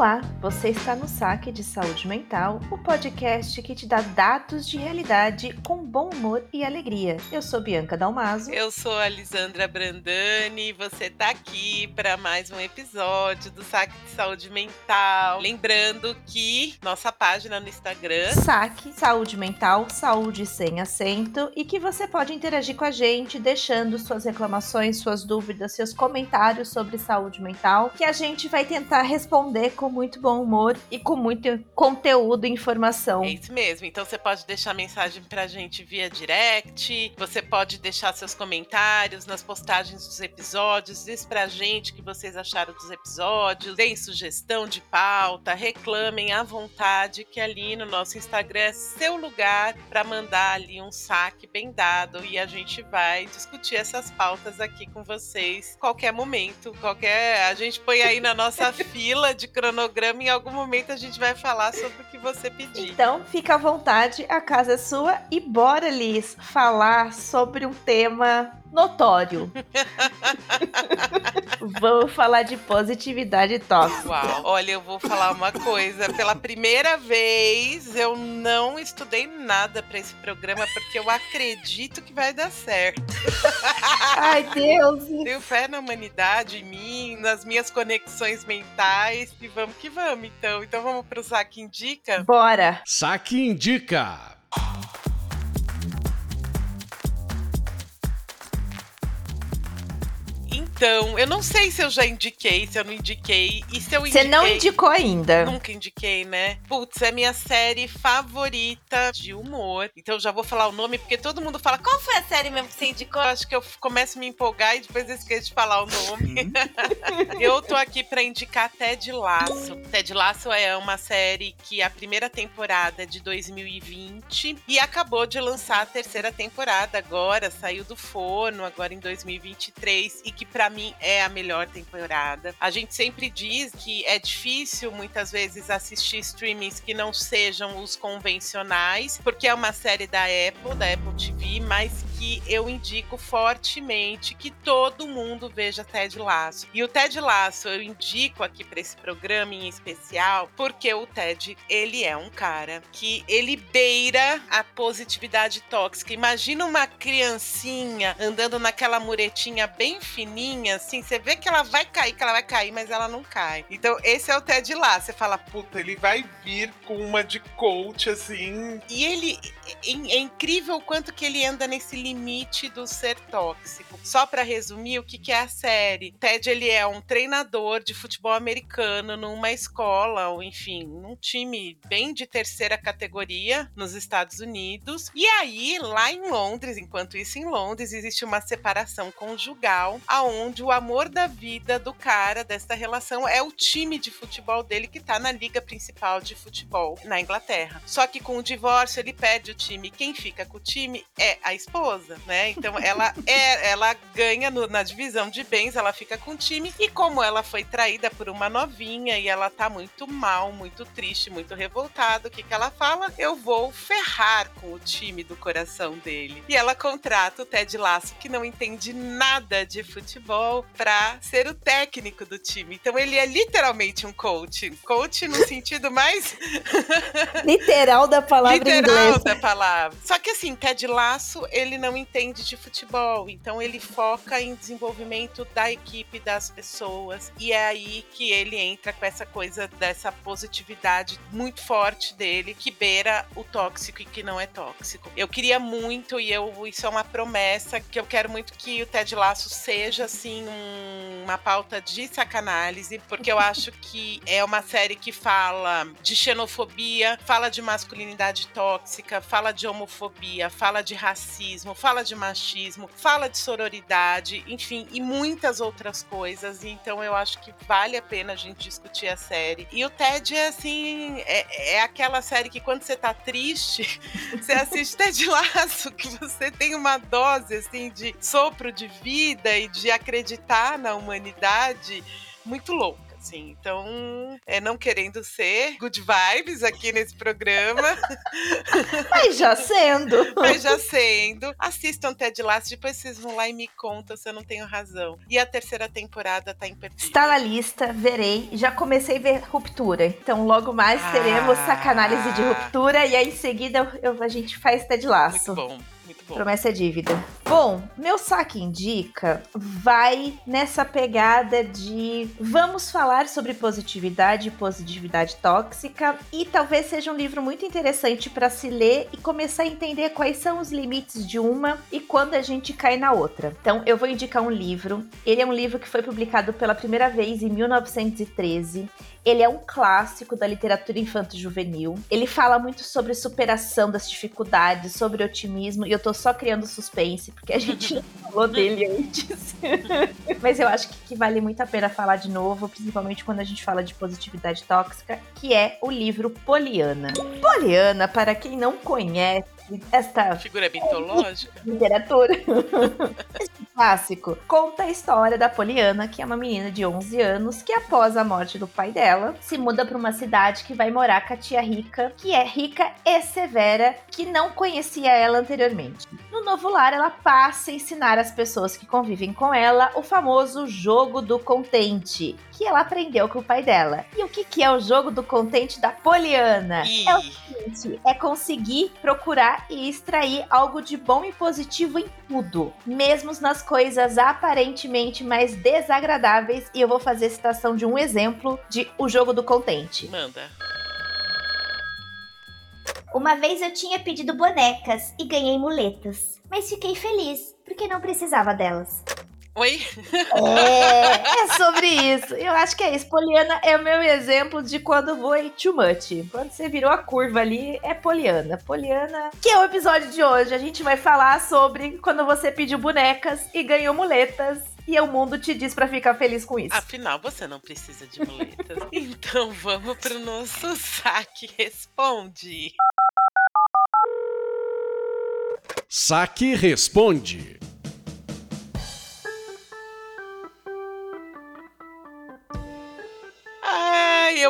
Olá, você está no Saque de Saúde Mental, o podcast que te dá dados de realidade com bom humor e alegria. Eu sou Bianca Dalmaso. Eu sou a Lisandra Brandani e você está aqui para mais um episódio do Saque de Saúde Mental. Lembrando que nossa página no Instagram Saque Saúde Mental, saúde sem acento, e que você pode interagir com a gente deixando suas reclamações, suas dúvidas, seus comentários sobre saúde mental, que a gente vai tentar responder com muito bom humor e com muito conteúdo e informação. É isso mesmo. Então você pode deixar mensagem pra gente via direct, você pode deixar seus comentários nas postagens dos episódios, diz pra gente o que vocês acharam dos episódios, deem sugestão de pauta, reclamem à vontade, que ali no nosso Instagram é seu lugar para mandar ali um saque bem dado e a gente vai discutir essas pautas aqui com vocês qualquer momento, qualquer a gente põe aí na nossa fila de cronograma, em algum momento a gente vai falar sobre o que você pedir. Então, fica à vontade, a casa é sua e bora, Liz, falar sobre um tema notório. Vamos falar de positividade tóxica. Uau, olha, eu vou falar uma coisa. Pela primeira vez, eu não estudei nada para esse programa porque eu acredito que vai dar certo. Ai, Deus! Tenho fé na humanidade, em mim, nas minhas conexões mentais e vamos que vamos, então. Então vamos pro Saque Indica? Bora! Saque Indica. Então, eu não sei se eu já indiquei, se eu não indiquei. E se eu Você indiquei. não indicou ainda. Nunca indiquei, né? Putz, é minha série favorita de humor. Então eu já vou falar o nome, porque todo mundo fala, qual foi a série mesmo que você indicou? Eu acho que eu começo a me empolgar e depois eu esqueço de falar o nome. eu tô aqui pra indicar Ted Lasso. Ted Lasso é uma série que a primeira temporada é de 2020 e acabou de lançar a terceira temporada agora, saiu do forno agora em 2023 e que pra mim é a melhor temporada. A gente sempre diz que é difícil muitas vezes assistir streamings que não sejam os convencionais, porque é uma série da Apple, da Apple TV, mas que eu indico fortemente que todo mundo veja Ted Lasso. E o Ted Lasso eu indico aqui para esse programa em especial, porque o Ted, ele é um cara que ele beira a positividade tóxica. Imagina uma criancinha andando naquela muretinha bem fininha, assim, você vê que ela vai cair, que ela vai cair, mas ela não cai. Então, esse é o Ted lá. Você fala, puta, ele vai vir com uma de coach, assim. E ele é, é incrível o quanto que ele anda nesse limite do ser tóxico. Só para resumir, o que, que é a série? Ted, ele é um treinador de futebol americano numa escola, ou enfim, num time bem de terceira categoria nos Estados Unidos. E aí, lá em Londres, enquanto isso em Londres, existe uma separação conjugal, aonde onde o amor da vida do cara dessa relação é o time de futebol dele que tá na liga principal de futebol na Inglaterra. Só que com o divórcio ele perde o time. Quem fica com o time é a esposa, né? Então ela é, ela ganha no, na divisão de bens, ela fica com o time e como ela foi traída por uma novinha e ela tá muito mal, muito triste, muito revoltada, o que que ela fala? Eu vou ferrar com o time do coração dele. E ela contrata o Ted Lasso que não entende nada de futebol para ser o técnico do time. Então ele é literalmente um coach. Coach no sentido mais literal da palavra literal inglesa. da palavra. Só que assim, Ted Lasso, ele não entende de futebol, então ele foca em desenvolvimento da equipe, das pessoas. E é aí que ele entra com essa coisa dessa positividade muito forte dele, que beira o tóxico e que não é tóxico. Eu queria muito e eu isso é uma promessa que eu quero muito que o Ted Lasso seja assim um, uma pauta de sacanálise, porque eu acho que é uma série que fala de xenofobia, fala de masculinidade tóxica, fala de homofobia, fala de racismo, fala de machismo, fala de sororidade, enfim, e muitas outras coisas. Então eu acho que vale a pena a gente discutir a série. E o Ted é assim, é, é aquela série que quando você tá triste, você assiste Ted Laço, que você tem uma dose assim de sopro de vida e de acreditar na humanidade muito louca. Sim, então, é não querendo ser good vibes aqui nesse programa. Mas já sendo. Mas já sendo. Assistam Ted Lasso, depois vocês vão lá e me contam se eu não tenho razão. E a terceira temporada tá imperdível. Está na lista, verei. Já comecei a ver Ruptura. Então logo mais Ah. teremos sacanálise de Ruptura e aí em seguida eu- a gente faz Ted Laço. Muito bom, muito bom. Promessa é dívida. Bom, meu saque indica vai nessa pegada de vamos falar sobre positividade e positividade tóxica e talvez seja um livro muito interessante para se ler e começar a entender quais são os limites de uma e quando a gente cai na outra. Então, eu vou indicar um livro. Ele é um livro que foi publicado pela primeira vez em 1913. Ele é um clássico da literatura infanto-juvenil. Ele fala muito sobre superação das dificuldades, sobre otimismo, e eu tô só criando suspense, porque a gente não falou dele antes. Mas eu acho que, que vale muito a pena falar de novo, principalmente quando a gente fala de positividade tóxica, que é o livro Poliana. Poliana, para quem não conhece esta Figura mitológica. literatura. Clássico conta a história da Poliana, que é uma menina de 11 anos que, após a morte do pai dela, se muda para uma cidade que vai morar com a tia rica, que é rica e severa, que não conhecia ela anteriormente. No novo lar, ela passa a ensinar as pessoas que convivem com ela o famoso jogo do contente, que ela aprendeu com o pai dela. E o que, que é o jogo do contente da Poliana? E É o seguinte, é conseguir procurar e extrair algo de bom e positivo em tudo, mesmo nas coisas aparentemente mais desagradáveis. E eu vou fazer citação de um exemplo de O Jogo do Contente. manda. Uma vez eu tinha pedido bonecas e ganhei muletas, mas fiquei feliz porque não precisava delas. Oi? É, é sobre isso. Eu acho que é isso. Poliana é o meu exemplo de quando foi too much. Quando você virou a curva ali, é Poliana. Poliana, que é o episódio de hoje. A gente vai falar sobre quando você pediu bonecas e ganhou muletas. E o mundo te diz pra ficar feliz com isso. Afinal, você não precisa de muletas. então vamos pro nosso saque responde. Saque responde.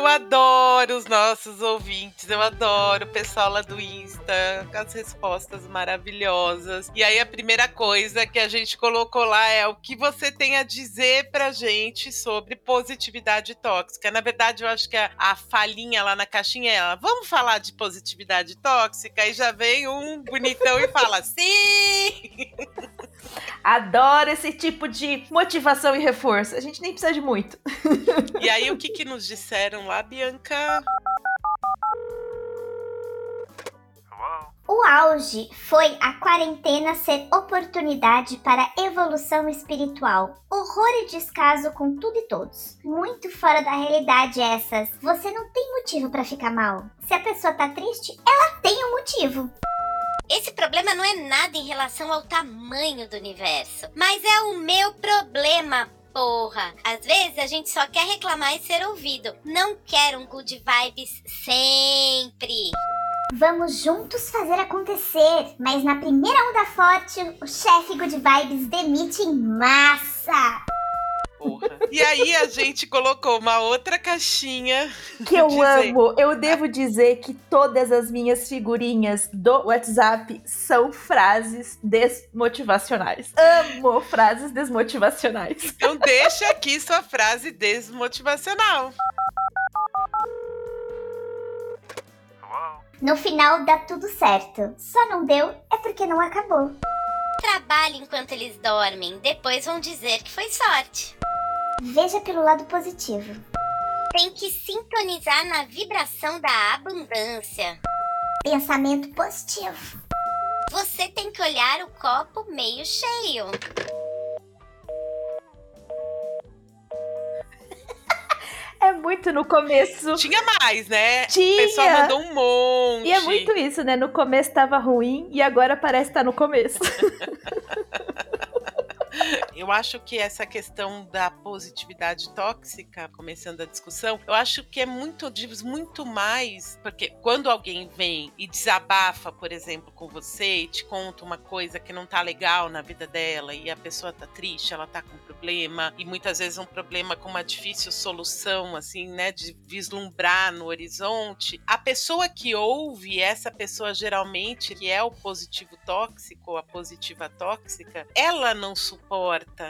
Eu adoro os nossos ouvintes, eu adoro o pessoal lá do Insta, com as respostas maravilhosas. E aí a primeira coisa que a gente colocou lá é o que você tem a dizer pra gente sobre positividade tóxica. Na verdade, eu acho que a, a falinha lá na caixinha é ela, vamos falar de positividade tóxica? E já vem um bonitão e fala, sim! Adoro esse tipo de motivação e reforço. A gente nem precisa de muito. E aí, o que que nos disseram lá, Bianca? O auge foi a quarentena ser oportunidade para evolução espiritual. Horror e descaso com tudo e todos. Muito fora da realidade essas. Você não tem motivo para ficar mal. Se a pessoa tá triste, ela tem um motivo. Esse problema não é nada em relação ao tamanho do universo, mas é o meu problema. Porra, às vezes a gente só quer reclamar e ser ouvido. Não quer um good vibes sempre. Vamos juntos fazer acontecer, mas na primeira onda forte, o chefe Good Vibes demite em massa. Porra. E aí a gente colocou uma outra caixinha Que eu Dizer. amo. Eu devo dizer que todas as minhas figurinhas do WhatsApp são frases desmotivacionais. Amo frases desmotivacionais. Então deixa aqui sua frase desmotivacional. No final dá tudo certo. Só não deu é porque não acabou. Trabalhe enquanto eles dormem, depois vão dizer que foi sorte. Veja pelo lado positivo. Tem que sintonizar na vibração da abundância. Pensamento positivo. Você tem que olhar o copo meio cheio. É muito no começo. Tinha mais, né? Tinha. O pessoal mandou um monte. E é muito isso, né? No começo tava ruim e agora parece estar no começo. Eu acho que essa questão da positividade tóxica, começando a discussão, eu acho que é muito, diz muito mais, porque quando alguém vem e desabafa, por exemplo, com você e te conta uma coisa que não tá legal na vida dela e a pessoa tá triste, ela tá com problema e muitas vezes um problema com uma difícil solução, assim, né, de vislumbrar no horizonte, a pessoa que ouve, essa pessoa geralmente que é o positivo tóxico, a positiva tóxica, ela não suporta.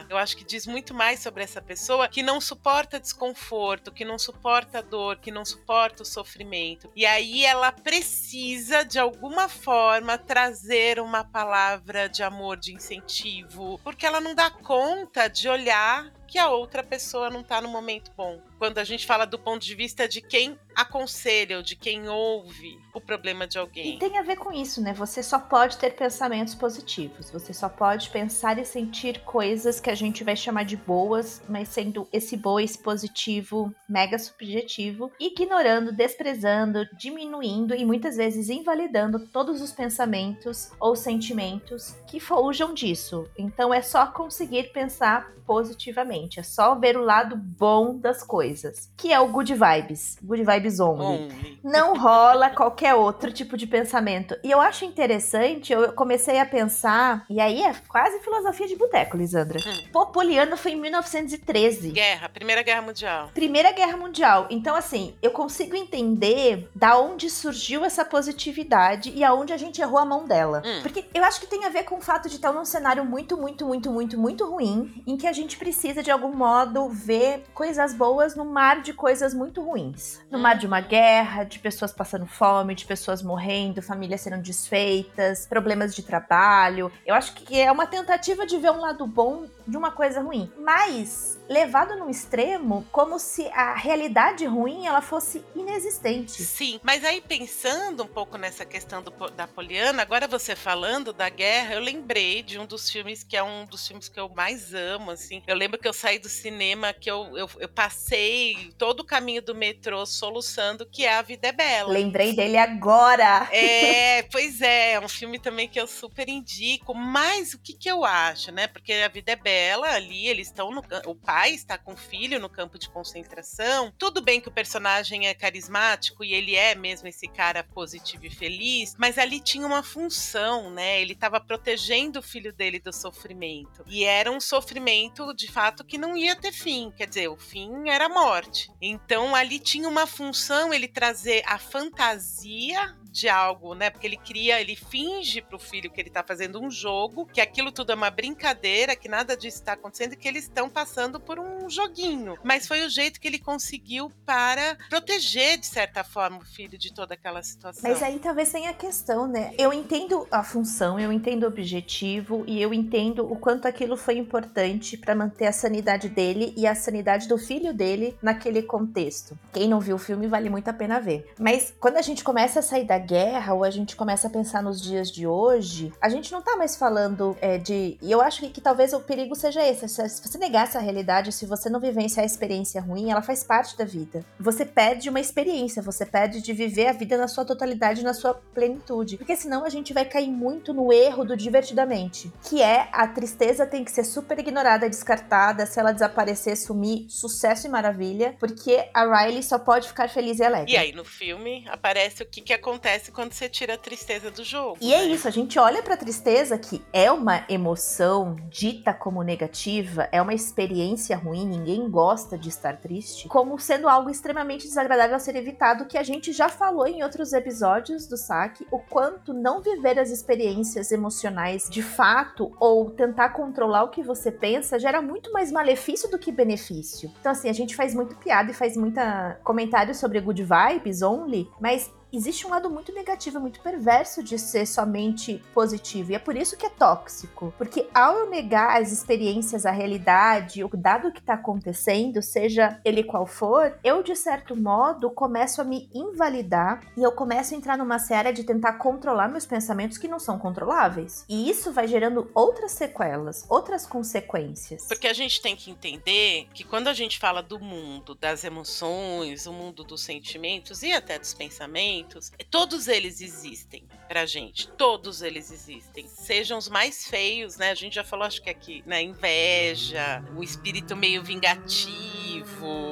Eu acho que diz muito mais sobre essa pessoa que não suporta desconforto, que não suporta dor, que não suporta o sofrimento. E aí ela precisa de alguma forma trazer uma palavra de amor, de incentivo, porque ela não dá conta de olhar que a outra pessoa não está no momento bom. Quando a gente fala do ponto de vista de quem aconselha ou de quem ouve o problema de alguém. E tem a ver com isso, né? Você só pode ter pensamentos positivos. Você só pode pensar e sentir coisas que a gente vai chamar de boas, mas sendo esse boa, esse positivo mega subjetivo, ignorando, desprezando, diminuindo e muitas vezes invalidando todos os pensamentos ou sentimentos que fujam disso. Então é só conseguir pensar positivamente, é só ver o lado bom das coisas, que é o good vibes, good vibes only. Only. Não rola qualquer outro tipo de pensamento. E eu acho interessante, eu comecei a pensar, e aí é quase filosofia de boteco, Lisandra. Hum. Popoliano foi em 1913. Guerra, Primeira Guerra Mundial. Primeira Guerra Mundial. Então, assim, eu consigo entender da onde surgiu essa positividade e aonde a gente errou a mão dela. Hum. Porque eu acho que tem a ver com o fato de estar num cenário muito, muito, muito, muito, muito ruim, em que a gente precisa, de algum modo, ver coisas boas no mar de coisas muito ruins. No mar de uma guerra, de pessoas passando fome, de pessoas morrendo, famílias sendo desfeitas, problemas de trabalho. Eu acho que é uma tentativa de ver um lado bom de uma coisa ruim. Mas levado num extremo, como se a realidade ruim ela fosse inexistente. Sim, mas aí pensando um pouco nessa questão do, da Poliana, agora você falando da guerra, eu lembrei de um dos filmes que é um dos filmes que eu mais amo, assim. Eu lembro que eu saí do cinema, que eu, eu, eu passei todo o caminho do metrô soluçando que é A Vida é Bela. Lembrei dele agora. É, pois é, é um filme também que eu super indico, mas o que que eu acho, né? Porque A Vida é Bela, ali, eles estão no... O pai está com o filho no campo de concentração. Tudo bem que o personagem é carismático e ele é mesmo esse cara positivo e feliz, mas ali tinha uma função, né? Ele estava protegendo o filho dele do sofrimento. E era um sofrimento, de fato, que não ia ter fim. Quer dizer, o fim era a morte. Então ali tinha uma função ele trazer a fantasia de algo, né? Porque ele cria, ele finge pro filho que ele tá fazendo um jogo, que aquilo tudo é uma brincadeira, que nada disso está acontecendo que eles estão passando por um joguinho. Mas foi o jeito que ele conseguiu para proteger, de certa forma, o filho de toda aquela situação. Mas aí talvez tenha a questão, né? Eu entendo a função, eu entendo o objetivo e eu entendo o quanto aquilo foi importante para manter a sanidade dele e a sanidade do filho dele naquele contexto. Quem não viu o filme vale muito a pena ver. Mas quando a gente começa a sair da guerra ou a gente começa a pensar nos dias de hoje, a gente não tá mais falando é, de. E eu acho que, que, talvez o perigo seja esse. Se, você negar essa realidade, se você não vivenciar a experiência ruim, ela faz parte da vida. Você perde uma experiência, você perde de viver a vida na sua totalidade, na sua plenitude. Porque senão a gente vai cair muito no erro do divertidamente, que é a tristeza tem que ser super ignorada, descartada. Se ela desaparecer, sumir, sucesso e maravilha, porque a Riley só pode ficar feliz e alegre. E aí no filme aparece o que, que acontece quando você tira a tristeza do jogo. E é né? é isso, a gente olha pra tristeza que é uma emoção dita como negativa, é uma experiência ruim, ninguém gosta de estar triste, como sendo algo extremamente desagradável a ser evitado, que a gente já falou em outros episódios do saque, o quanto não viver as experiências emocionais de fato ou tentar controlar o que você pensa gera muito mais malefício do que benefício. Então assim, a gente faz muito piada e faz muita comentário sobre good vibes only, mas existe um lado muito negativo, muito perverso de ser somente positivo. E é por isso que é tóxico. Porque ao eu negar as experiências, a realidade, o dado que está acontecendo, seja ele qual for, eu, de certo modo, começo a me invalidar e eu começo a entrar numa série de tentar controlar meus pensamentos que não são controláveis. E isso vai gerando outras sequelas, outras consequências. Porque a gente tem que entender que quando a gente fala do mundo das emoções, o mundo dos sentimentos e até dos pensamentos, todos eles existem pra gente. Todos eles existem. Sejam os mais feios, né? A gente já falou, acho que aqui, né? Inveja, o espírito meio vingativo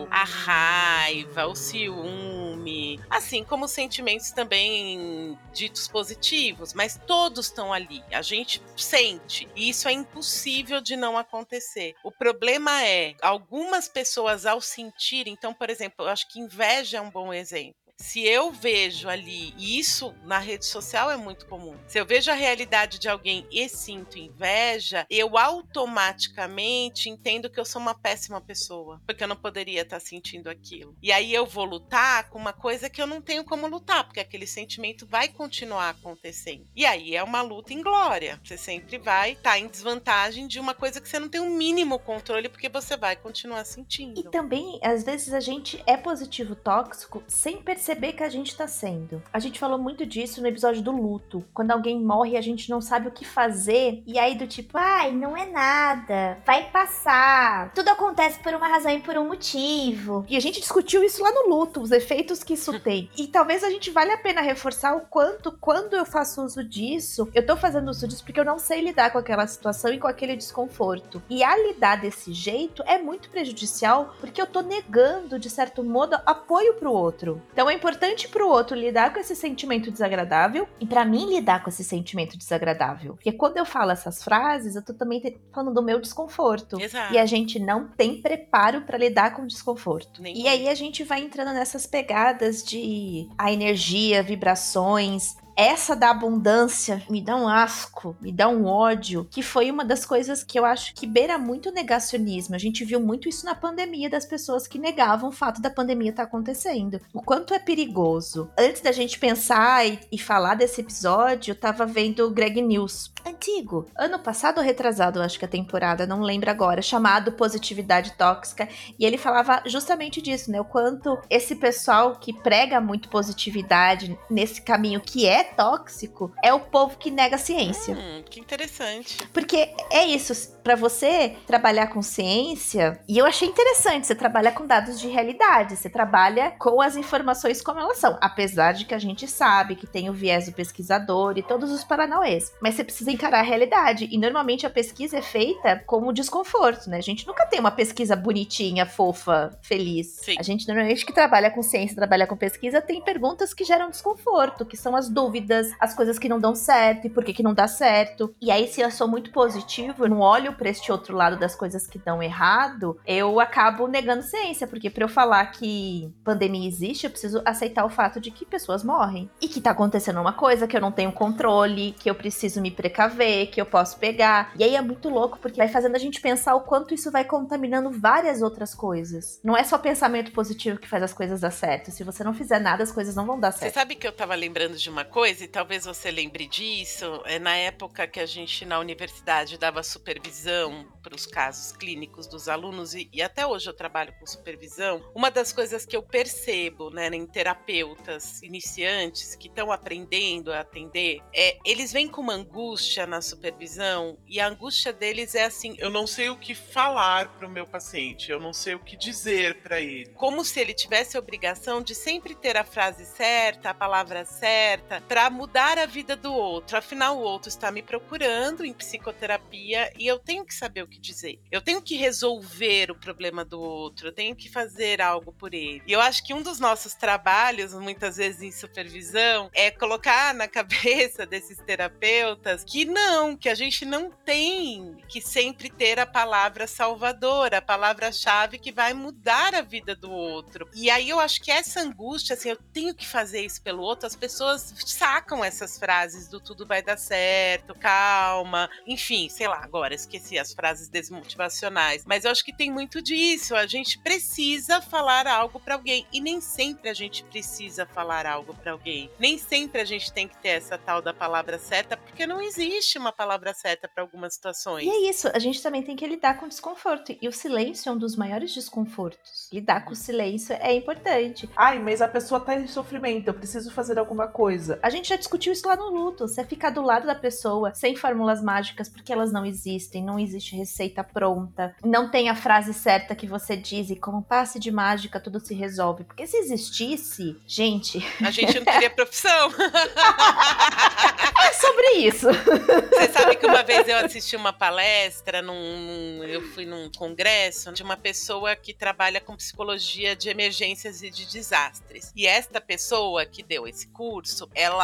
a raiva, o ciúme, assim como sentimentos também ditos positivos, mas todos estão ali. A gente sente. E isso é impossível de não acontecer. O problema é algumas pessoas ao sentir, então, por exemplo, eu acho que inveja é um bom exemplo se eu vejo ali, e isso na rede social é muito comum, se eu vejo a realidade de alguém e sinto inveja, eu automaticamente entendo que eu sou uma péssima pessoa, porque eu não poderia estar sentindo aquilo. E aí eu vou lutar com uma coisa que eu não tenho como lutar, porque aquele sentimento vai continuar acontecendo. E aí é uma luta em glória. Você sempre vai estar em desvantagem de uma coisa que você não tem o um mínimo controle, porque você vai continuar sentindo. E também, às vezes, a gente é positivo tóxico sem perceber perceber que a gente tá sendo. A gente falou muito disso no episódio do luto. Quando alguém morre, a gente não sabe o que fazer. E aí, do tipo, ai, não é nada. Vai passar. Tudo acontece por uma razão e por um motivo. E a gente discutiu isso lá no luto, os efeitos que isso tem. E talvez a gente vale a pena reforçar o quanto, quando eu faço uso disso, eu tô fazendo uso disso porque eu não sei lidar com aquela situação e com aquele desconforto. E a lidar desse jeito é muito prejudicial porque eu tô negando, de certo modo, apoio pro outro. Então é importante para o outro lidar com esse sentimento desagradável e para mim lidar com esse sentimento desagradável. Porque quando eu falo essas frases, eu tô também falando do meu desconforto. Exato. E a gente não tem preparo para lidar com o desconforto. Nem e aí a gente vai entrando nessas pegadas de a energia, vibrações, essa da abundância me dá um asco, me dá um ódio, que foi uma das coisas que eu acho que beira muito o negacionismo. A gente viu muito isso na pandemia das pessoas que negavam o fato da pandemia estar tá acontecendo. O quanto é perigoso. Antes da gente pensar e, e falar desse episódio, eu tava vendo o Greg News, antigo, ano passado ou retrasado, acho que a temporada, não lembro agora, chamado Positividade Tóxica, e ele falava justamente disso, né? O quanto esse pessoal que prega muito positividade nesse caminho que é tóxico é o povo que nega a ciência. Hum, que interessante. Porque é isso, para você trabalhar com ciência, e eu achei interessante, você trabalha com dados de realidade, você trabalha com as informações como elas são, apesar de que a gente sabe que tem o viés do pesquisador e todos os paranauês, mas você precisa encarar a realidade, e normalmente a pesquisa é feita como desconforto, né? A gente nunca tem uma pesquisa bonitinha, fofa, feliz. Sim. A gente normalmente que trabalha com ciência, trabalha com pesquisa, tem perguntas que geram desconforto, que são as dúvidas dúvidas, as coisas que não dão certo e por que que não dá certo. E aí, se eu sou muito positivo, eu não olho para este outro lado das coisas que dão errado, eu acabo negando ciência, porque para eu falar que pandemia existe, eu preciso aceitar o fato de que pessoas morrem e que tá acontecendo uma coisa que eu não tenho controle, que eu preciso me precaver, que eu posso pegar. E aí é muito louco porque vai fazendo a gente pensar o quanto isso vai contaminando várias outras coisas. Não é só pensamento positivo que faz as coisas dar certo. Se você não fizer nada, as coisas não vão dar Você certo. sabe que eu tava lembrando de uma coisa? Coisa, e talvez você lembre disso, é na época que a gente na universidade dava supervisão para os casos clínicos dos alunos, e, e, até hoje eu trabalho com supervisão, uma das coisas que eu percebo né, em terapeutas iniciantes que estão aprendendo a atender é eles vêm com uma angústia na supervisão, e a angústia deles é assim: eu não sei o que falar para o meu paciente, eu não sei o que dizer para ele. Como se ele tivesse a obrigação de sempre ter a frase certa, a palavra certa, para mudar a vida do outro. Afinal, o outro está me procurando em psicoterapia e eu tenho que saber o que dizer. Eu tenho que resolver o problema do outro, eu tenho que fazer algo por ele. E eu acho que um dos nossos trabalhos, muitas vezes em supervisão, é colocar na cabeça desses terapeutas que não, que a gente não tem que sempre ter a palavra salvadora, a palavra-chave que vai mudar a vida do outro. E aí eu acho que essa angústia, assim, eu tenho que fazer isso pelo outro, as pessoas sacam essas frases do tudo vai dar certo, calma, enfim, sei lá, agora esqueci as frases desmotivacionais, mas eu acho que tem muito disso. A gente precisa falar algo para alguém e nem sempre a gente precisa falar algo para alguém. Nem sempre a gente tem que ter essa tal da palavra certa, porque não existe uma palavra certa para algumas situações. E é isso, a gente também tem que lidar com desconforto. E o silêncio é um dos maiores desconfortos. Lidar com o silêncio é importante. Ai, mas a pessoa tá em sofrimento, eu preciso fazer alguma coisa. A A gente já discutiu isso lá no luto. Você ficar do lado da pessoa sem fórmulas mágicas porque elas não existem, não existe receita pronta, não tem a frase certa que você diz e como passe de mágica tudo se resolve. Porque se existisse, gente. A gente não teria profissão. é sobre isso. Você sabe que uma vez eu assisti uma palestra, num, num, eu fui num congresso de uma pessoa que trabalha com psicologia de emergências e de desastres. E esta pessoa que deu esse curso, ela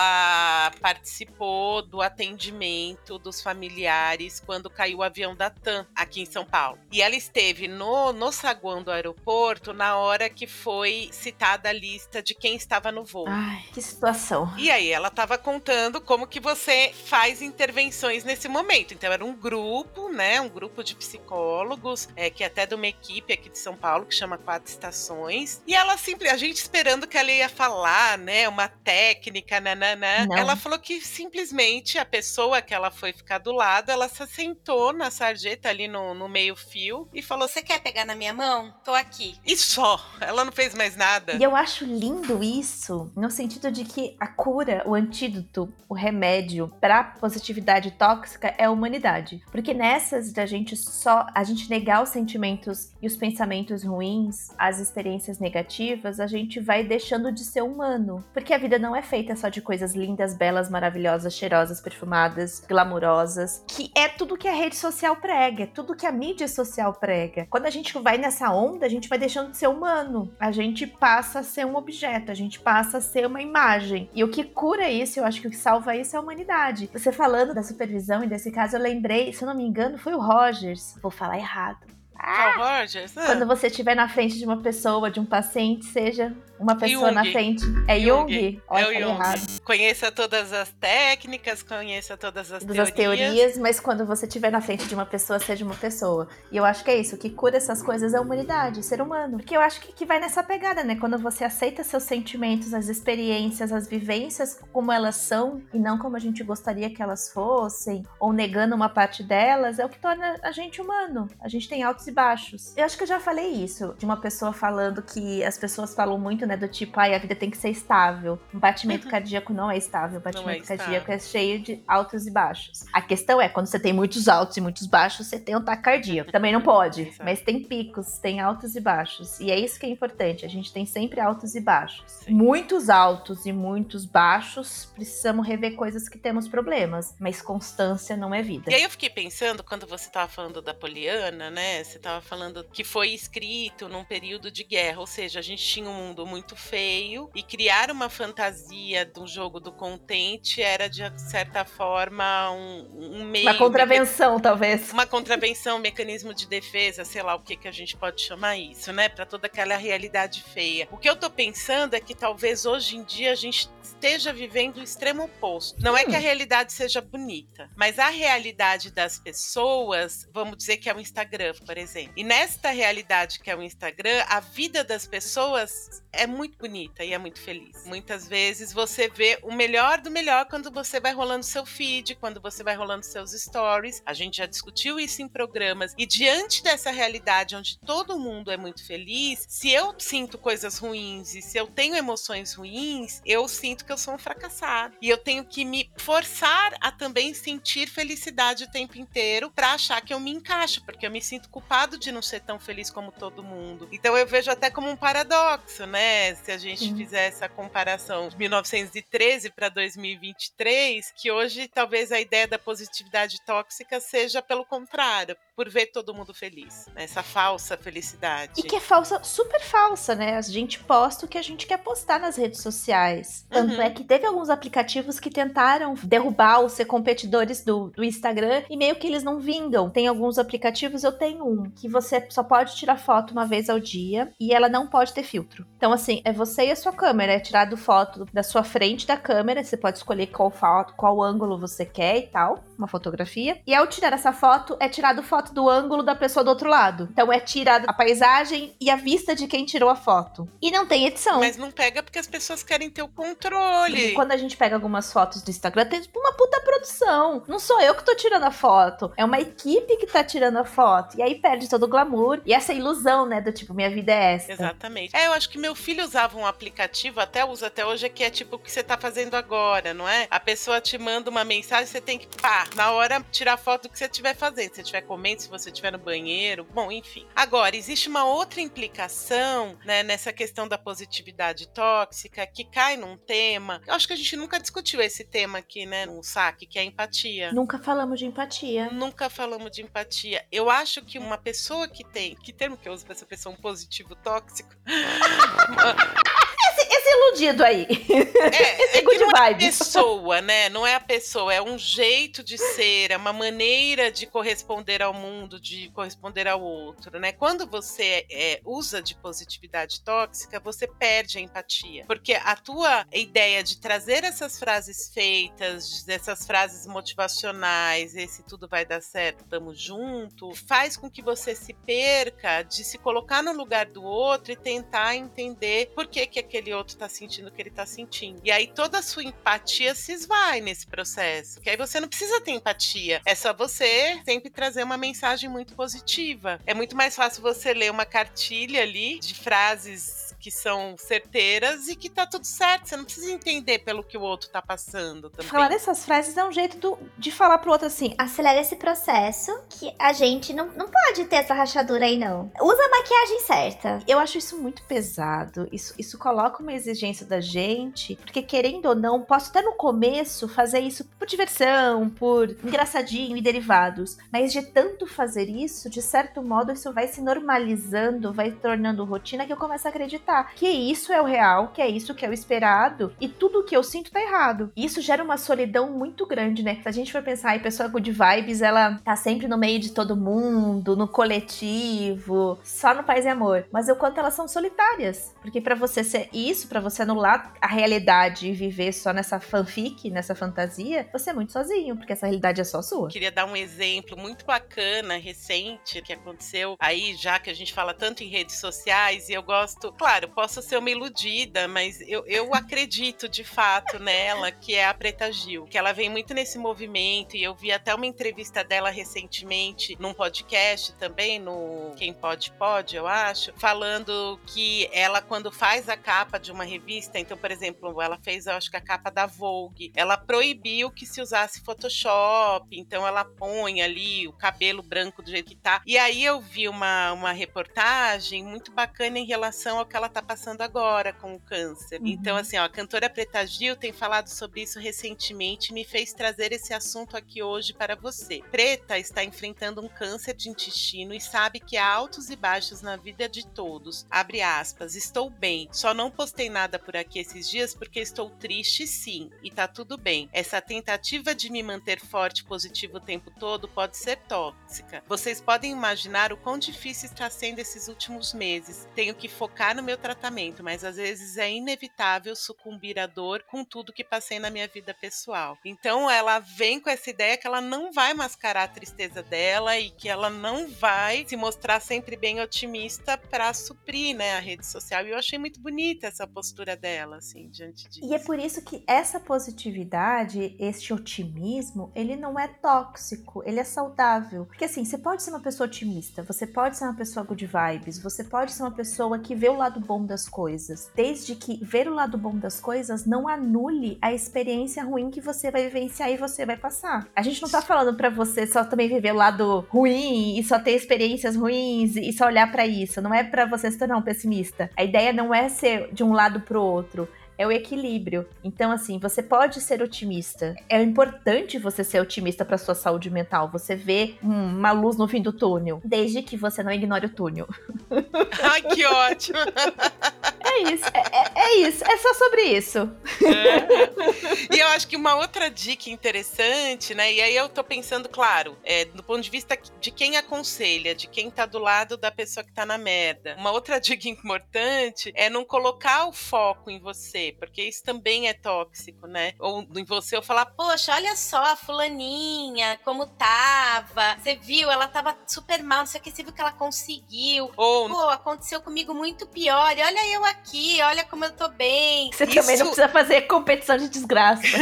participou do atendimento dos familiares quando caiu o avião da TAM aqui em São Paulo. E ela esteve no, no saguão do aeroporto na hora que foi citada a lista de quem estava no voo. Ai, que situação. E aí ela estava contando como que você faz intervenções nesse momento. Então era um grupo, né, um grupo de psicólogos, é, que é até de uma equipe aqui de São Paulo que chama Quatro Estações. E ela sempre, a gente esperando que ela ia falar, né, uma técnica, nananã. Não. Ela falou que simplesmente a pessoa que ela foi ficar do lado, ela se sentou na sarjeta ali no, no meio fio e falou: "Você quer pegar na minha mão? Tô aqui". E só. Ela não fez mais nada. E eu acho lindo isso, no sentido de que a cura, o antídoto, o remédio para positividade tóxica é a humanidade. Porque nessas da gente só a gente negar os sentimentos e os pensamentos ruins, as experiências negativas, a gente vai deixando de ser humano. Porque a vida não é feita só de coisas lindas, belas, maravilhosas, cheirosas, perfumadas, glamurosas, que é tudo que a rede social prega, é tudo que a mídia social prega. Quando a gente vai nessa onda, a gente vai deixando de ser humano. A gente passa a ser um objeto, a gente passa a ser uma imagem. E o que cura isso, eu acho que o que salva isso é a humanidade. Você falando da supervisão e desse caso, eu lembrei, se eu não me engano, foi o Rogers. Vou falar errado. Carl Rogers? Ah. Quando você estiver na frente de uma pessoa, de um paciente, seja uma pessoa Jung. na frente. É Jung? Jung. Olha, É o falei Jung. errado. Conheça todas as técnicas, conheça todas as Todas as teorias. teorias, mas quando você estiver na frente de uma pessoa, seja uma pessoa. E eu acho que é isso, o que cura essas coisas é a humanidade, o ser humano. Porque eu acho que, que vai nessa pegada, né? Quando você aceita seus sentimentos, as experiências, as vivências como elas são, e não como a gente gostaria que elas fossem, ou negando uma parte delas, é o que torna a gente humano. A gente tem altos e baixos. Eu acho que eu já falei isso, de uma pessoa falando que as pessoas falam muito, né, do tipo, ai, a vida tem que ser estável. Um batimento cardíaco não é estável, o batimento estável. cardíaco é cheio de altos e baixos. A questão é, quando você tem muitos altos e muitos baixos, você tem um ataque cardíaco. Também não pode, mas tem picos, tem altos e baixos. E é isso que é importante, a gente tem sempre altos e baixos. Sim. Muitos altos e muitos baixos, precisamos rever coisas que temos problemas, mas constância não é vida. E aí eu fiquei pensando, quando você estava falando da Poliana, né? Você estava falando que foi escrito num período de guerra, ou seja, a gente tinha um mundo muito feio e criar uma fantasia do jogo do contente era, de certa forma, um, um meio. Uma contravenção, talvez. Uma contravenção, um mecanismo de defesa, sei lá o que, que a gente pode chamar isso, né? Para toda aquela realidade feia. O que eu tô pensando é que talvez hoje em dia a gente esteja vivendo o extremo oposto. Não é que a realidade seja bonita, mas a realidade das pessoas, vamos dizer que é o Instagram, por exemplo. E nesta realidade que é o Instagram, a vida das pessoas é muito bonita e é muito feliz. Muitas vezes você vê o melhor do melhor quando você vai rolando seu feed, quando você vai rolando seus stories. A gente já discutiu isso em programas. E diante dessa realidade onde todo mundo é muito feliz, se eu sinto coisas ruins e se eu tenho emoções ruins, eu sinto que eu sou um fracassado. E eu tenho que me forçar a também sentir felicidade o tempo inteiro para achar que eu me encaixo, porque eu me sinto culpado de não ser tão feliz como todo mundo. Então eu vejo até como um paradoxo, né? Se a gente Sim. fizer essa comparação de 1913 para 2023, que hoje talvez a ideia da positividade tóxica seja pelo contrário, por ver todo mundo feliz, né? essa falsa felicidade. E que é falsa, super falsa, né? A gente posta o que a gente quer postar nas redes sociais. Tanto Uhum. é que teve alguns aplicativos que tentaram derrubar ou ser competidores do, do Instagram e meio que eles não vingam. Tem alguns aplicativos, eu tenho um, que você só pode tirar foto uma vez ao dia e ela não pode ter filtro. Então, assim, é você e a sua câmera. É tirado foto da sua frente da câmera, você pode escolher qual foto, qual ângulo você quer e tal. Uma fotografia, e ao tirar essa foto, é tirado foto do ângulo da pessoa do outro lado. Então é tirada a paisagem e a vista de quem tirou a foto. E não tem edição. Mas não pega porque as pessoas querem ter o controle. E quando a gente pega algumas fotos do Instagram, tem tipo uma puta produção. Não sou eu que tô tirando a foto, é uma equipe que tá tirando a foto. E aí perde todo o glamour e essa ilusão, né, do tipo, minha vida é essa. Exatamente. É, eu acho que meu filho usava um aplicativo, até usa até hoje, que é tipo o que você tá fazendo agora, não é? A pessoa te manda uma mensagem, você tem que, pá, na hora tirar foto do que você estiver fazendo. Se você estiver comendo, se você estiver no banheiro, bom, enfim. Agora, existe uma outra implicação, né, nessa questão da positividade tóxica, que cai num tema. Eu acho que a gente nunca discutiu esse tema aqui, né, no saque, que é empatia. Nunca falamos de empatia. Nunca falamos de empatia. Eu acho que uma pessoa que tem. Que termo que eu uso pra essa pessoa? Um positivo tóxico? Esse, iludido aí. É, esse é good que não é a pessoa, né? Não é a pessoa, é um jeito de ser, é uma maneira de corresponder ao mundo, de corresponder ao outro, né? Quando você é, usa de positividade tóxica, você perde a empatia. Porque a tua ideia de trazer essas frases feitas, essas frases motivacionais, esse tudo vai dar certo, tamo junto, faz com que você se perca de se colocar no lugar do outro e tentar entender por que, que aquele outro tá sentindo o que ele tá sentindo. E aí toda a sua empatia se esvai nesse processo. Que aí você não precisa ter empatia. É só você sempre trazer uma mensagem muito positiva. É muito mais fácil você ler uma cartilha ali de frases que são certeiras e que tá tudo certo. Você não precisa entender pelo que o outro tá passando também. Falar essas frases é um jeito do- de falar pro outro assim: Acelera esse processo que a gente não, não pode ter essa rachadura aí, não. Usa a maquiagem certa. Eu acho isso muito pesado. Isso, isso coloca uma exigência da gente, porque querendo ou não, posso até no começo fazer isso por diversão, por engraçadinho e derivados. Mas de tanto fazer isso, de certo modo, isso vai se normalizando, vai tornando rotina que eu começo a acreditar que isso é o real, que é isso que é o esperado, e tudo que eu sinto tá errado. Isso gera uma solidão muito grande, né? Se a gente for pensar, a pessoa good vibes, ela tá sempre no meio de todo mundo, no coletivo, só no paz e amor. Mas o quanto elas são solitárias. Porque pra você ser isso, pra você anular a realidade e viver só nessa fanfic, nessa fantasia, você é muito sozinho, porque essa realidade é só sua. Queria dar um exemplo muito bacana, recente, que aconteceu aí, já que a gente fala tanto em redes sociais, e eu gosto, claro, posso ser uma iludida, mas eu, eu acredito de fato nela, que é a Preta Gil, que ela vem muito nesse movimento, e eu vi até uma entrevista dela recentemente num podcast também, no Quem Pode Pode, eu acho, falando que ela, quando faz a capa de uma revista, então, por exemplo, ela fez, eu acho que a capa da Vogue, ela proibiu que se usasse Photoshop, então ela põe ali o cabelo branco do jeito que tá. E aí eu vi uma, uma reportagem muito bacana em relação ao que ela tá passando agora com o câncer. Uhum. Então, assim, ó, a cantora Preta Gil tem falado sobre isso recentemente e me fez trazer esse assunto aqui hoje para você. Preta está enfrentando um câncer de intestino e sabe que há altos e baixos na vida de todos. Abre aspas, estou bem. Só não postei nada por aqui esses dias porque estou triste sim, e tá tudo bem. Essa tentativa de me manter forte e positivo o tempo todo pode ser tóxica. Vocês podem imaginar o quão difícil está sendo esses últimos meses. Tenho que focar no meu tratamento, mas às vezes é inevitável sucumbir à dor com tudo que passei na minha vida pessoal. Então ela vem com essa ideia que ela não vai mascarar a tristeza dela e que ela não vai se mostrar sempre bem otimista para suprir, né, a rede social. E eu achei muito bonita essa postura dela, assim, diante disso. E é por isso que essa positividade, este otimismo, ele não é tóxico, ele é saudável. Porque assim, você pode ser uma pessoa otimista, você pode ser uma pessoa good vibes, você pode ser uma pessoa que vê o lado bom das coisas, desde que ver o lado bom das coisas não anule a experiência ruim que você vai vivenciar e você vai passar. A gente não tá falando pra você só também viver o lado ruim e só ter experiências ruins e só olhar pra isso. Não é pra você se tornar um pessimista. A ideia não é ser de um lado pro outro é o equilíbrio. Então, assim, você pode ser otimista. É importante você ser otimista para sua saúde mental. Você vê hum, uma luz no fim do túnel, desde que você não ignore o túnel. Ai, que ótimo! É isso, é, é- isso, é só sobre isso. É. E eu acho que uma outra dica interessante, né? E aí eu tô pensando, claro, é, do ponto de vista de quem aconselha, de quem tá do lado da pessoa que tá na merda. Uma outra dica importante é não colocar o foco em você, porque isso também é tóxico, né? Ou em você eu falar, poxa, olha só a fulaninha, como tava. Você viu, ela tava super mal, não sei o que, você viu que ela conseguiu. Ou, pô, aconteceu comigo muito pior. E olha eu aqui, olha como eu tô bem. Você isso... também não precisa fazer competição de desgraça.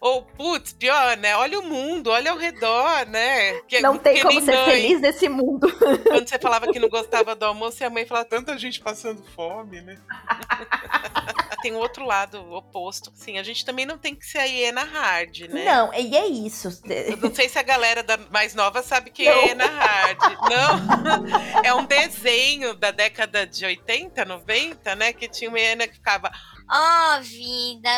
Ou, putz, pior, né? Olha o mundo, olha ao redor, né? Que, não tem como ser mãe. feliz nesse mundo. Quando você falava que não gostava do almoço, e a mãe falava tanta gente passando fome, né? tem o outro lado oposto. Sim, a gente também não tem que ser a hiena hard, né? Não, e é isso. Eu não sei se a galera da mais nova sabe quem é a hiena hard. Não. É um desenho da década de 80, 90, né? Que tinha uma hiena que ficava. Ó oh, vida,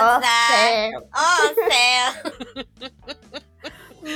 ó oh, céu. Ó oh, céu.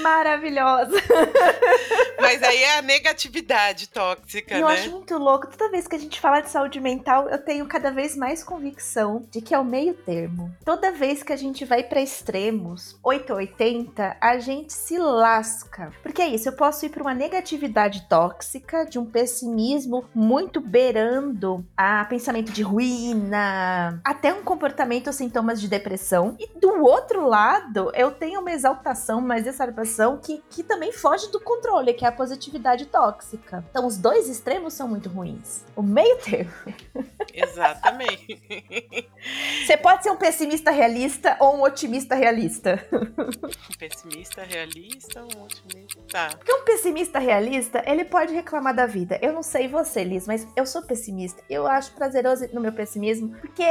maravilhosa. Mas aí é a negatividade tóxica, eu né? acho muito louco. Toda vez que a gente fala de saúde mental, eu tenho cada vez mais convicção de que é o meio termo. Toda vez que a gente vai para extremos, 880, a gente se lasca. Porque é isso, eu posso ir para uma negatividade tóxica, de um pessimismo muito beirando a pensamento de ruína, até um comportamento ou sintomas de depressão. E do outro lado, eu tenho uma exaltação mais essa que, que também foge do controle, que é a positividade tóxica. Então, os dois extremos são muito ruins. O meio termo. Exatamente. Você pode ser um pessimista realista ou um otimista realista. Um pessimista realista ou um otimista? Tá. Porque um pessimista realista, ele pode reclamar da vida. Eu não sei você, Liz, mas eu sou pessimista. Eu acho prazeroso no meu pessimismo, porque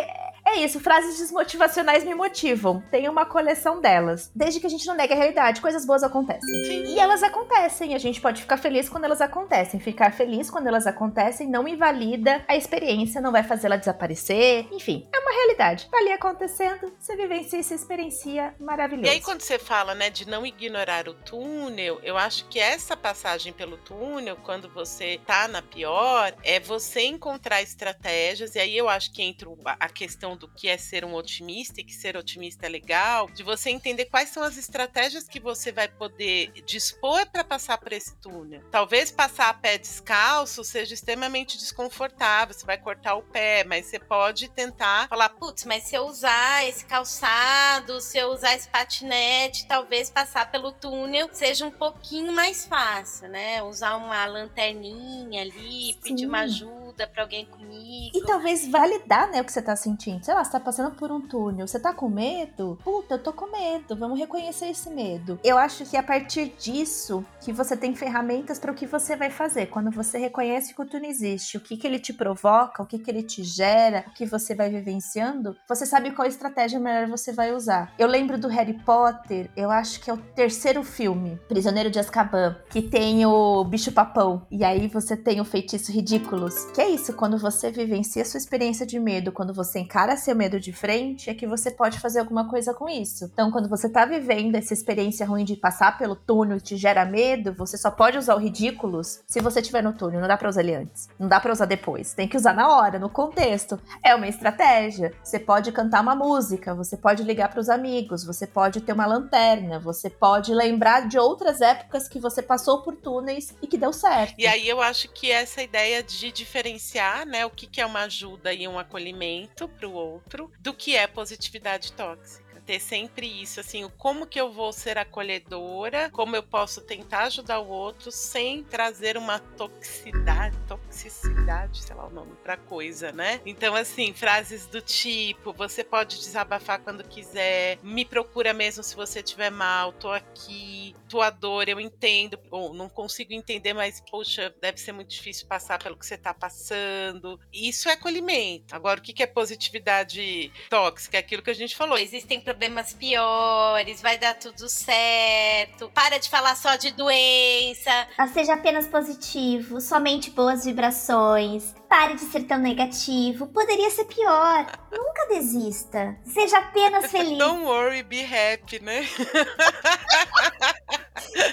é isso, frases desmotivacionais me motivam. Tem uma coleção delas. Desde que a gente não negue a realidade, coisas boas acontecem. Sim. E elas acontecem. A gente pode ficar feliz quando elas acontecem. Ficar feliz quando elas acontecem não invalida a experiência, não vai fazê-la desaparecer. Enfim, é uma realidade. Tá ali acontecendo, você vivencia e se experiencia maravilhoso. E aí, quando você fala, né, de não ignorar o túnel, eu acho que essa passagem pelo túnel, quando você tá na pior, é você encontrar estratégias. E aí eu acho que entra a questão do que é ser um otimista e que ser otimista é legal, de você entender quais são as estratégias que você vai poder dispor para passar por esse túnel. Talvez passar a pé descalço seja extremamente desconfortável, você vai cortar o pé, mas você pode tentar falar, putz, mas se eu usar esse calçado, se eu usar esse patinete, talvez passar pelo túnel seja um pouquinho mais fácil, né? Usar uma lanterninha ali, Sim. pedir uma ajuda para alguém comigo. E talvez validar, né, o que você tá sentindo. Sei lá, você tá passando por um túnel, você tá com medo? Puta, eu tô com medo. Vamos reconhecer esse medo. Eu acho que a partir disso que você tem ferramentas para o que você vai fazer. Quando você reconhece que o túnel existe, o que, que ele te provoca, o que, que ele te gera, o que você vai vivenciando, você sabe qual estratégia melhor você vai usar. Eu lembro do Harry Potter, eu acho que é o terceiro filme, Prisioneiro de Azkaban, que tem o bicho papão. E aí você tem o feitiço ridículos. Que é isso, quando você vivencia sua experiência de medo, quando você encara seu medo de frente, é que você pode fazer alguma coisa com isso. Então, quando você tá vivendo essa experiência ruim de passar pelo túnel e te gera medo, você só pode usar o ridículos se você estiver no túnel. Não dá pra usar ele antes. Não dá pra usar depois. Tem que usar na hora, no contexto. É uma estratégia. Você pode cantar uma música, você pode ligar para os amigos, você pode ter uma lanterna, você pode lembrar de outras épocas que você passou por túneis e que deu certo. E aí eu acho que essa ideia de diferenciar, né, o que é uma ajuda e um acolhimento para o outro, do que é positividade tóxica ter sempre isso, assim, como que eu vou ser acolhedora, como eu posso tentar ajudar o outro sem trazer uma toxicidade, toxicidade, sei lá o nome pra coisa, né? Então, assim, frases do tipo, você pode desabafar quando quiser, me procura mesmo se você estiver mal, tô aqui, tua dor eu entendo, ou não consigo entender, mas, poxa, deve ser muito difícil passar pelo que você tá passando. Isso é acolhimento. Agora, o que é positividade tóxica? É aquilo que a gente falou. Existem problemas piores, vai dar tudo certo. Para de falar só de doença. Ah, seja apenas positivo, somente boas vibrações. Pare de ser tão negativo. Poderia ser pior. Nunca desista. Seja apenas feliz. Don't worry, be happy, né?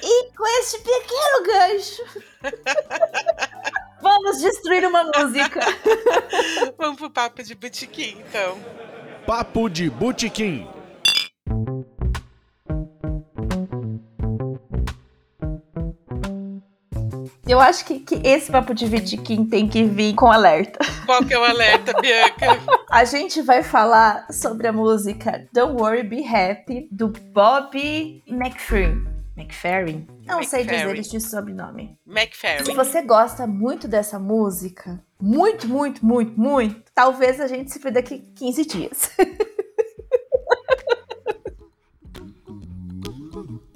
e com este pequeno gancho. Vamos destruir uma música. Vamos pro papo de botequim, então. Papo de Botequim. Eu acho que, que esse papo de Vitiquim tem que vir com alerta. Qual que é o alerta, Bianca? A gente vai falar sobre a música Don't Worry, Be Happy, do Bob McFerrin. McFerrin? Não sei dizer McFerrin. este sobrenome. Se McFerrin. você gosta muito dessa música, muito, muito, muito, muito, talvez a gente se vê daqui 15 dias.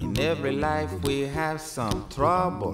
In every life we have some trouble.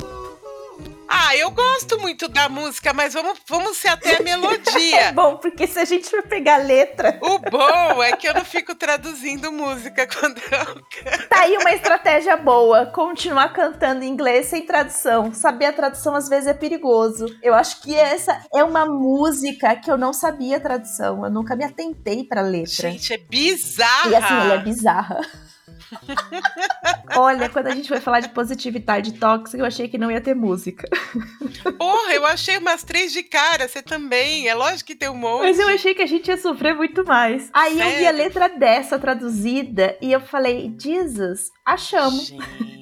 Ah, eu gosto muito da música, mas vamos, vamos ser até a É melodia. bom, porque se a gente for pegar a letra, O bom é que eu não fico traduzindo música quando eu canto. tá aí uma estratégia boa. Continuar cantando em inglês sem tradução. Saber a tradução às vezes é perigoso. Eu acho que essa é uma música que eu não sabia a tradução. Eu nunca me atentei pra letra. Gente, é bizarra. E assim, ela é bizarra. Olha, quando a gente foi falar de positividade tóxica, eu achei que não ia ter música. Porra, eu achei umas três de cara, você também. É lógico que tem um monte. Mas eu achei que a gente ia sofrer muito mais. Aí eu vi a letra dessa traduzida e eu falei, Jesus, achamos. Gente.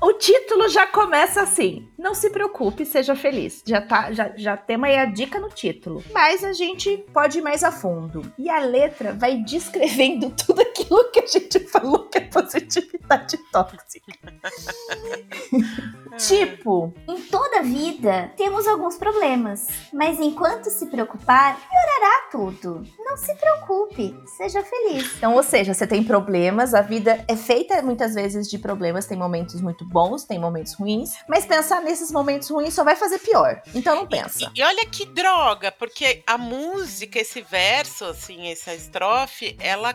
O título já começa assim. Não se preocupe, seja feliz. Já tá, já, já temos aí a dica no título. Mas a gente pode ir mais a fundo. E a letra vai descrevendo tudo aquilo que a gente falou que é positividade tóxica. tipo, Em toda vida, temos alguns problemas, mas enquanto se preocupar, piorará tudo. Não se preocupe, seja feliz. Então, ou seja, você tem problemas, a vida é feita muitas vezes de problemas, tem momentos muito bons, tem momentos ruins, mas pensar nesses momentos ruins só vai fazer pior. Então não pensa. E, e olha que droga, porque a música, esse verso, assim, essa estrofe, ela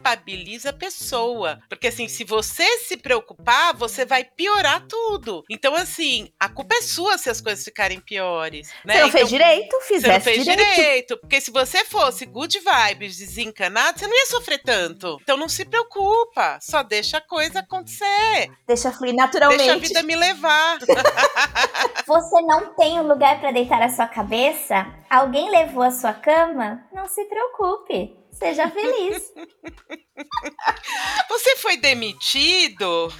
culpabiliza a pessoa. Porque assim, se você se preocupar, você vai piorar tudo. Então, assim, a culpa é sua se as coisas ficarem piores. Né? Você não fez Então, direito, Você fizesse não fez direito. direito. Porque se você fosse good vibes, desencanado, você não ia sofrer tanto. Então não se preocupa. Só deixa a coisa acontecer. Deixa fluir naturalmente. Deixa a vida me levar. Você não tem um lugar para deitar a sua cabeça? Alguém levou a sua cama? Não se preocupe, seja feliz. Você foi demitido?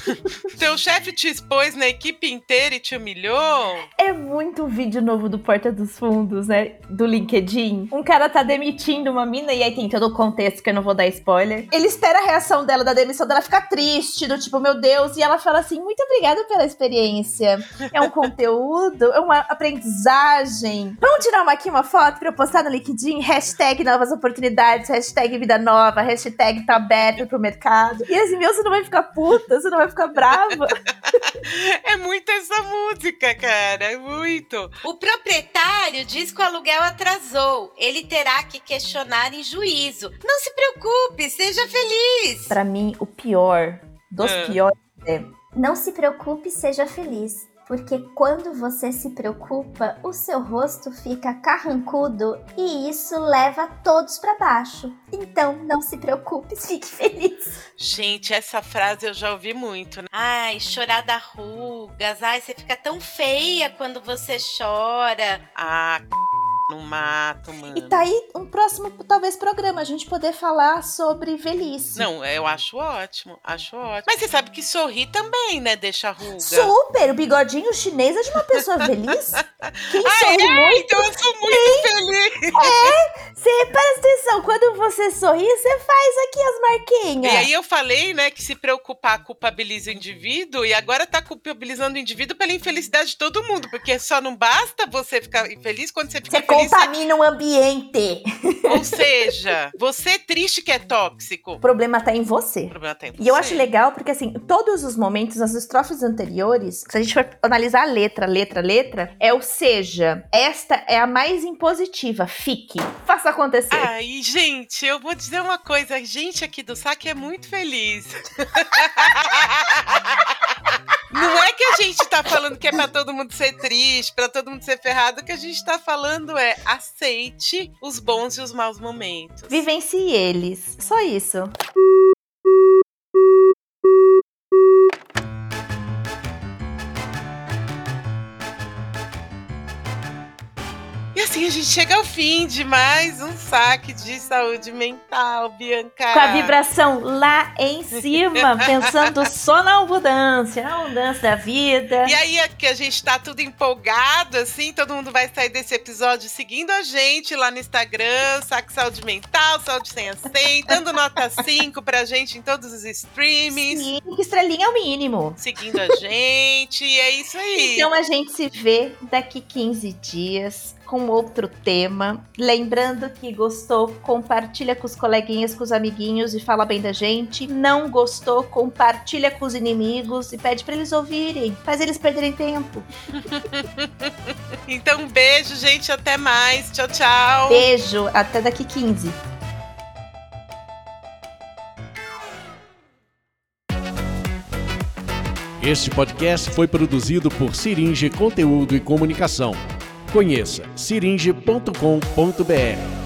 Teu chefe te expôs na equipe inteira e te humilhou? É muito vídeo novo do Porta dos Fundos, né? Do LinkedIn. Um cara tá demitindo uma mina e aí tem todo o contexto que eu não vou dar spoiler. Ele espera a reação dela da demissão dela ficar triste, do tipo, meu Deus, e ela fala assim: muito obrigada pela experiência. É um conteúdo, é uma aprendizagem. Vamos tirar uma, aqui uma foto pra eu postar no LinkedIn? Hashtag novas oportunidades, hashtag vida nova, hashtag tá aberto pro mercado. E assim, meu, você não vai ficar puta, você não vai ficar brava. É muito essa música, cara. É muito. O proprietário diz que o aluguel atrasou. Ele terá que questionar em juízo. Não se preocupe, seja feliz. Pra mim, o pior dos É. piores é Não se preocupe, seja feliz. Porque quando você se preocupa, o seu rosto fica carrancudo e isso leva todos para baixo. Então, não se preocupe, fique feliz. Gente, essa frase eu já ouvi muito, né? Ai, chorar da rugas. Ai, você fica tão feia quando você chora. Ah, no mato, mano. E tá aí um próximo, talvez, programa, a gente poder falar sobre velhice. Não, eu acho ótimo, acho ótimo. Mas você sabe que sorrir também, né? Deixa ruga. Super! O bigodinho chinês é de uma pessoa feliz. Quem Ah, sorri é? muito, Então eu sou muito feliz. você presta atenção, quando você sorri, você faz aqui as E marquinhas. aí eu falei, né, que se preocupar culpabiliza o indivíduo e agora tá culpabilizando o indivíduo pela infelicidade de todo mundo, porque só não basta você ficar infeliz quando você fica Você feliz. Contamina o ambiente. Ou seja, você é triste que é tóxico. O problema tá em você. O problema tem E eu acho legal porque, assim, todos os momentos, as estrofes anteriores, se a gente for analisar a letra, letra, letra, é o seja, esta é a mais impositiva. Fique, faça acontecer. Ai, gente, eu vou dizer uma coisa. A gente aqui do saque é muito feliz. Não é que a gente tá falando que é pra todo mundo ser triste, pra todo mundo ser ferrado. O que a gente tá falando é aceite os bons e os maus momentos. Vivencie eles. Só isso. Assim a gente chega ao fim de mais um saque de saúde mental, Bianca. Com a vibração lá em cima, pensando só na abundância, na abundância da vida. E aí é que a gente tá tudo empolgado, assim, todo mundo vai sair desse episódio seguindo a gente lá no Instagram, Saque Saúde Mental, Saúde Sem Acém, dando nota 5 pra gente em todos os streamings. Sim, estrelinha é o mínimo. Seguindo a gente, e é isso aí. Então a gente se vê daqui 15 dias com outro tema. Lembrando que gostou, compartilha com os coleguinhas, com os amiguinhos e fala bem da gente. Não gostou, compartilha com os inimigos e pede para eles ouvirem. Faz eles perderem tempo. então, um beijo, gente. Até mais. Tchau, tchau. Beijo. Até daqui 15. Este podcast foi produzido por Siringe Conteúdo e Comunicação. Conheça siringe.com.br.